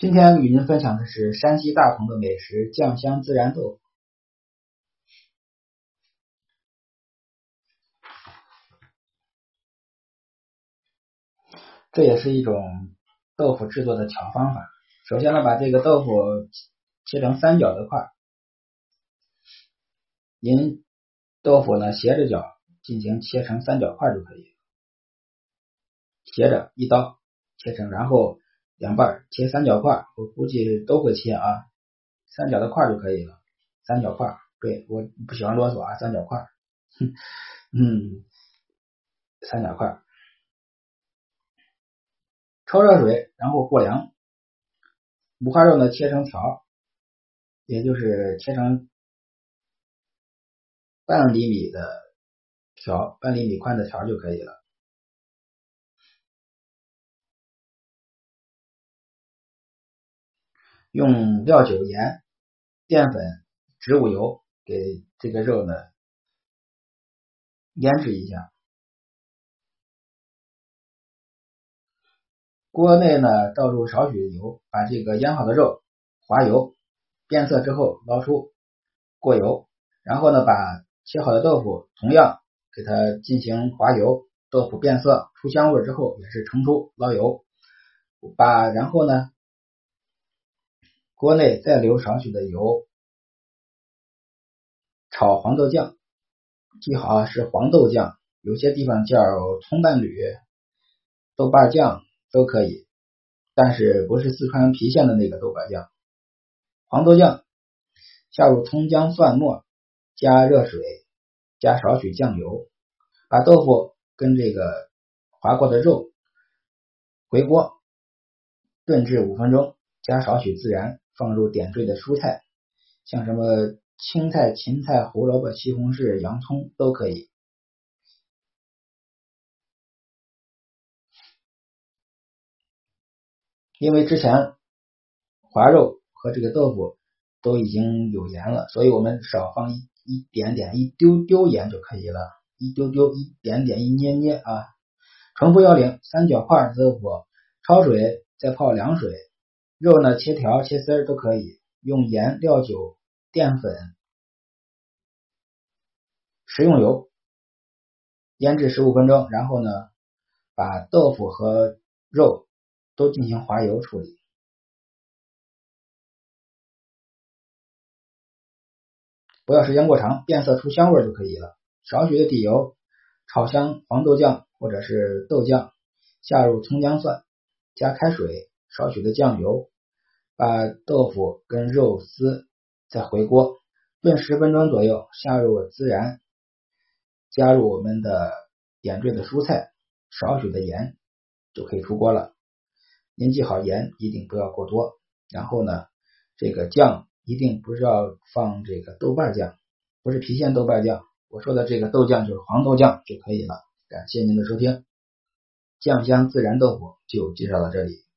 今天与您分享的是山西大同的美食酱香孜然豆腐。这也是一种豆腐制作的巧方法。首先呢，把这个豆腐切成三角的块，您豆腐呢斜着角进行切成三角块就可以，斜着一刀切成，然后。两半切三角块，我估计都会切啊，三角的块就可以了。三角块，对我不喜欢啰嗦啊，三角块，嗯，三角块，焯热水，然后过凉。五花肉呢，切成条，也就是切成半厘米的条，半厘米宽的条就可以了。用料酒、盐、淀粉、植物油给这个肉呢腌制一下。锅内呢倒入少许油，把这个腌好的肉滑油，变色之后捞出，过油，然后呢把切好的豆腐同样给它进行滑油，豆腐变色出香味之后也是盛出捞油，把然后呢。锅内再留少许的油，炒黄豆酱，记好啊是黄豆酱，有些地方叫葱伴侣、豆瓣酱都可以，但是不是四川郫县的那个豆瓣酱。黄豆酱下入葱姜蒜末，加热水，加少许酱油，把豆腐跟这个划过的肉回锅炖至五分钟，加少许孜然。放入点缀的蔬菜，像什么青菜、芹菜、胡萝卜、西红柿、洋葱都可以。因为之前滑肉和这个豆腐都已经有盐了，所以我们少放一一点点、一丢丢盐就可以了，一丢丢、一点点、一捏捏啊。重复要领：三角块豆腐焯水，再泡凉水。肉呢，切条、切丝儿都可以，用盐、料酒、淀粉、食用油腌制十五分钟，然后呢，把豆腐和肉都进行滑油处理，不要时间过长，变色出香味就可以了。少许的底油炒香黄豆酱或者是豆酱，下入葱姜蒜，加开水，少许的酱油。把豆腐跟肉丝再回锅炖十分钟左右，下入孜然，加入我们的点缀的蔬菜，少许的盐就可以出锅了。您记好盐一定不要过多。然后呢，这个酱一定不是要放这个豆瓣酱，不是郫县豆瓣酱，我说的这个豆酱就是黄豆酱就可以了。感谢您的收听，酱香孜然豆腐就介绍到这里。